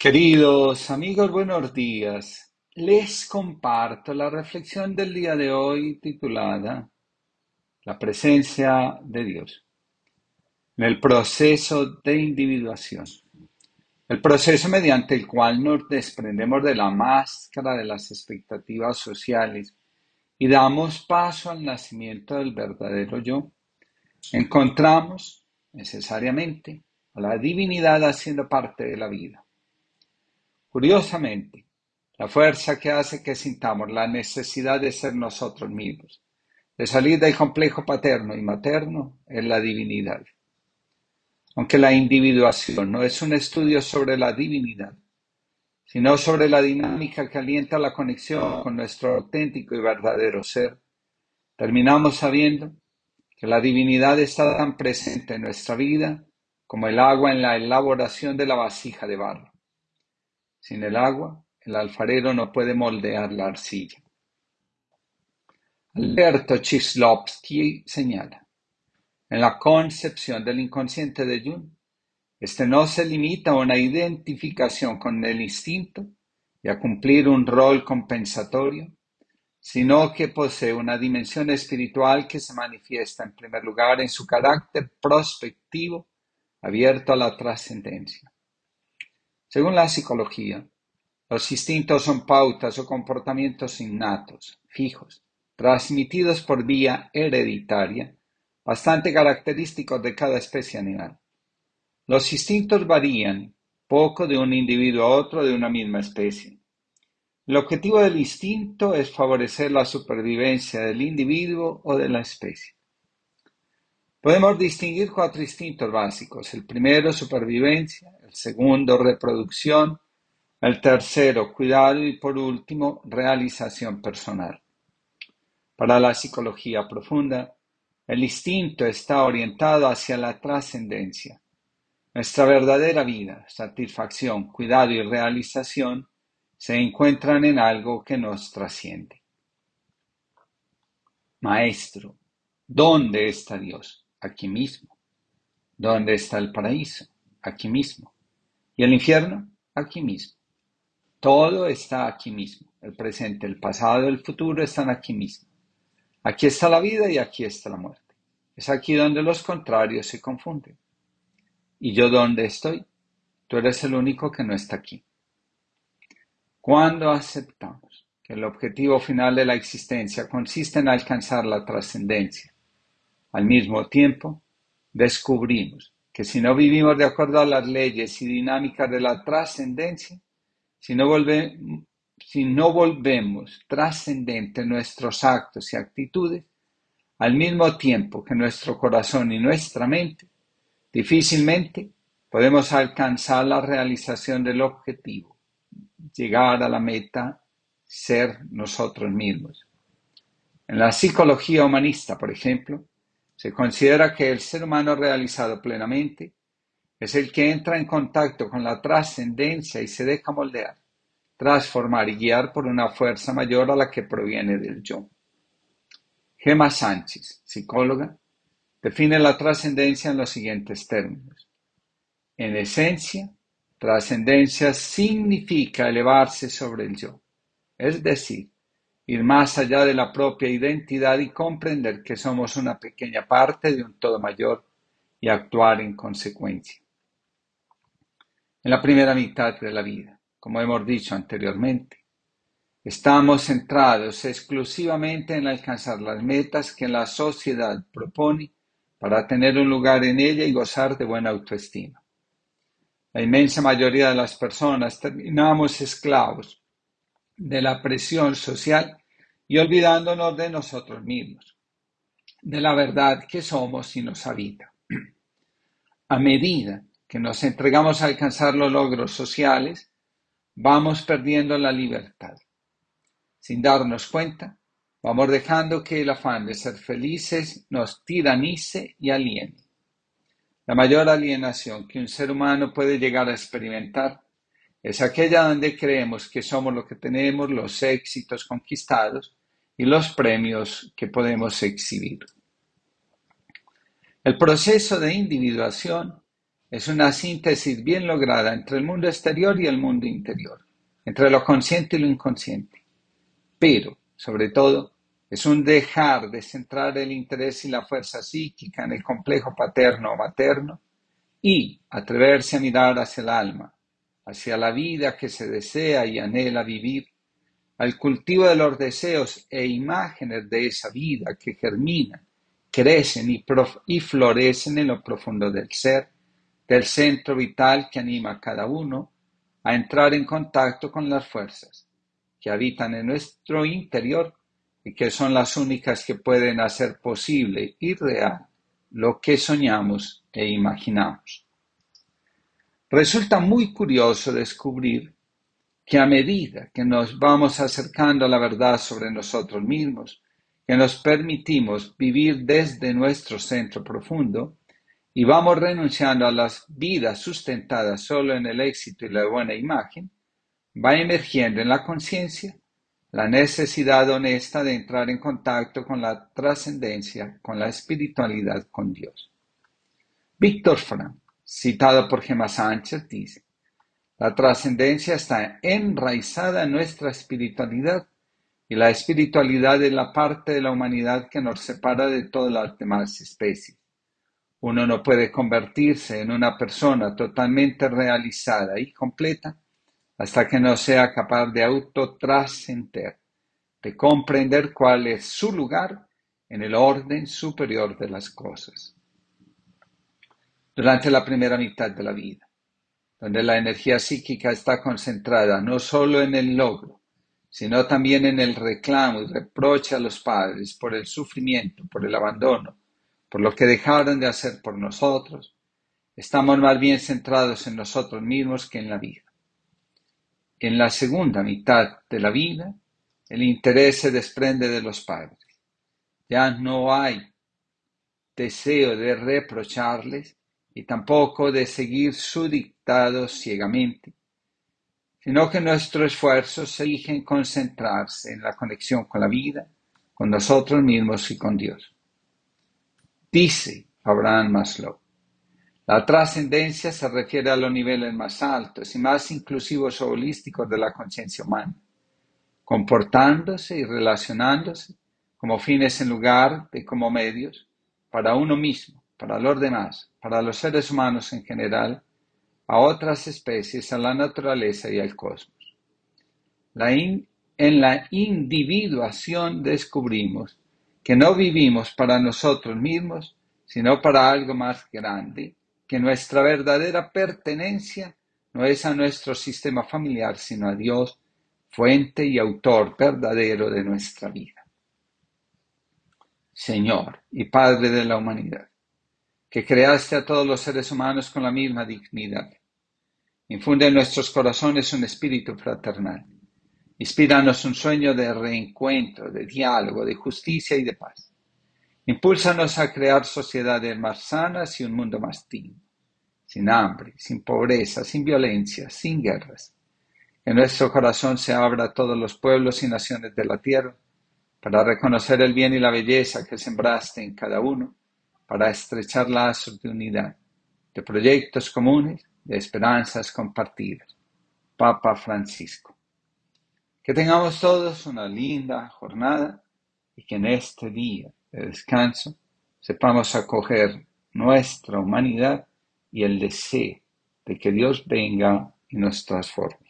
Queridos amigos, buenos días. Les comparto la reflexión del día de hoy titulada La presencia de Dios en el proceso de individuación. El proceso mediante el cual nos desprendemos de la máscara de las expectativas sociales y damos paso al nacimiento del verdadero yo. Encontramos necesariamente a la divinidad haciendo parte de la vida. Curiosamente, la fuerza que hace que sintamos la necesidad de ser nosotros mismos, de salir del complejo paterno y materno, es la divinidad. Aunque la individuación no es un estudio sobre la divinidad, sino sobre la dinámica que alienta la conexión con nuestro auténtico y verdadero ser, terminamos sabiendo que la divinidad está tan presente en nuestra vida como el agua en la elaboración de la vasija de barro. Sin el agua, el alfarero no puede moldear la arcilla. Alberto Chislovsky señala, en la concepción del inconsciente de Jung, este no se limita a una identificación con el instinto y a cumplir un rol compensatorio, sino que posee una dimensión espiritual que se manifiesta en primer lugar en su carácter prospectivo, abierto a la trascendencia. Según la psicología, los instintos son pautas o comportamientos innatos, fijos, transmitidos por vía hereditaria, bastante característicos de cada especie animal. Los instintos varían poco de un individuo a otro de una misma especie. El objetivo del instinto es favorecer la supervivencia del individuo o de la especie. Podemos distinguir cuatro instintos básicos. El primero, supervivencia, el segundo, reproducción, el tercero, cuidado y por último, realización personal. Para la psicología profunda, el instinto está orientado hacia la trascendencia. Nuestra verdadera vida, satisfacción, cuidado y realización se encuentran en algo que nos trasciende. Maestro, ¿dónde está Dios? Aquí mismo. ¿Dónde está el paraíso? Aquí mismo. ¿Y el infierno? Aquí mismo. Todo está aquí mismo. El presente, el pasado, el futuro están aquí mismo. Aquí está la vida y aquí está la muerte. Es aquí donde los contrarios se confunden. ¿Y yo dónde estoy? Tú eres el único que no está aquí. Cuando aceptamos que el objetivo final de la existencia consiste en alcanzar la trascendencia, al mismo tiempo, descubrimos que si no vivimos de acuerdo a las leyes y dinámicas de la trascendencia, si no, si no volvemos trascendentes nuestros actos y actitudes, al mismo tiempo que nuestro corazón y nuestra mente, difícilmente podemos alcanzar la realización del objetivo, llegar a la meta, ser nosotros mismos. En la psicología humanista, por ejemplo, se considera que el ser humano realizado plenamente es el que entra en contacto con la trascendencia y se deja moldear, transformar y guiar por una fuerza mayor a la que proviene del yo. Gemma Sánchez, psicóloga, define la trascendencia en los siguientes términos. En esencia, trascendencia significa elevarse sobre el yo, es decir, ir más allá de la propia identidad y comprender que somos una pequeña parte de un todo mayor y actuar en consecuencia. En la primera mitad de la vida, como hemos dicho anteriormente, estamos centrados exclusivamente en alcanzar las metas que la sociedad propone para tener un lugar en ella y gozar de buena autoestima. La inmensa mayoría de las personas terminamos esclavos de la presión social y olvidándonos de nosotros mismos, de la verdad que somos y nos habita. A medida que nos entregamos a alcanzar los logros sociales, vamos perdiendo la libertad. Sin darnos cuenta, vamos dejando que el afán de ser felices nos tiranice y aliene. La mayor alienación que un ser humano puede llegar a experimentar es aquella donde creemos que somos lo que tenemos, los éxitos conquistados y los premios que podemos exhibir. El proceso de individuación es una síntesis bien lograda entre el mundo exterior y el mundo interior, entre lo consciente y lo inconsciente. Pero, sobre todo, es un dejar de centrar el interés y la fuerza psíquica en el complejo paterno o materno y atreverse a mirar hacia el alma, hacia la vida que se desea y anhela vivir, al cultivo de los deseos e imágenes de esa vida que germinan, crecen y, florecen en lo profundo del ser, del centro vital que anima a cada uno a entrar en contacto con las fuerzas que habitan en nuestro interior y que son las únicas que pueden hacer posible y real lo que soñamos e imaginamos. Resulta muy curioso descubrir que a medida que nos vamos acercando a la verdad sobre nosotros mismos, que nos permitimos vivir desde nuestro centro profundo y vamos renunciando a las vidas sustentadas solo en el éxito y la buena imagen, va emergiendo en la conciencia la necesidad honesta de entrar en contacto con la trascendencia, con la espiritualidad, con Dios. Víctor Frank, citado por Gemma Sánchez, dice, la trascendencia está enraizada en nuestra espiritualidad y la espiritualidad es la parte de la humanidad que nos separa de todas las demás especies. Uno no puede convertirse en una persona totalmente realizada y completa hasta que no sea capaz de autotrascender, de comprender cuál es su lugar en el orden superior de las cosas. Durante la primera mitad de la vida, donde la energía psíquica está concentrada no solo en el logro, sino también en el reclamo y reproche a los padres por el sufrimiento, por el abandono, por lo que dejaron de hacer por nosotros, estamos más bien centrados en nosotros mismos que en la vida. En la segunda mitad de la vida, el interés se desprende de los padres. Ya no hay deseo de reprocharles y tampoco de seguir su dictado ciegamente, sino que nuestro esfuerzo se concentrarse en la conexión con la vida, con nosotros mismos y con Dios. Dice Abraham Maslow, la trascendencia se refiere a los niveles más altos y más inclusivos o holísticos de la conciencia humana, comportándose y relacionándose como fines en lugar de como medios para uno mismo, para los demás, para los seres humanos en general, a otras especies, a la naturaleza y al cosmos. en la individuación descubrimos que no vivimos para nosotros mismos, sino para algo más grande que nuestra verdadera pertenencia no es a nuestro sistema familiar, sino a Dios, fuente y autor verdadero de nuestra vida. Señor y Padre de la humanidad, que creaste a todos los seres humanos con la misma dignidad, infunde en nuestros corazones un espíritu fraternal. Inspíranos un sueño de reencuentro, de diálogo, de justicia y de paz. Impúlsanos a crear sociedades más sanas y un mundo más digno, sin hambre, sin pobreza, sin violencia, sin guerras. Que nuestro corazón se abra a todos los pueblos y naciones de la tierra para reconocer el bien y la belleza que sembraste en cada uno, para estrechar lazos de unidad, de proyectos comunes, de esperanzas compartidas. Papa Francisco. Que tengamos todos una linda jornada y que en este día de descanso, sepamos acoger nuestra humanidad y el deseo de que Dios venga y nos transforme.